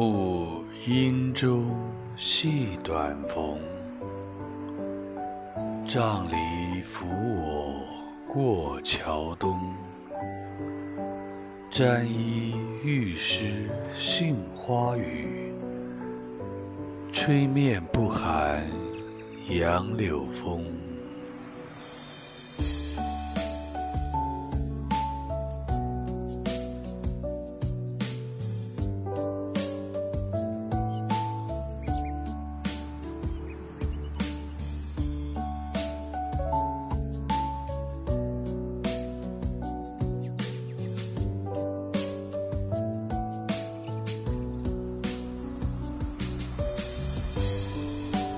暮阴中细短篷，杖藜扶我过桥东。沾衣欲湿杏花雨，吹面不寒杨柳风。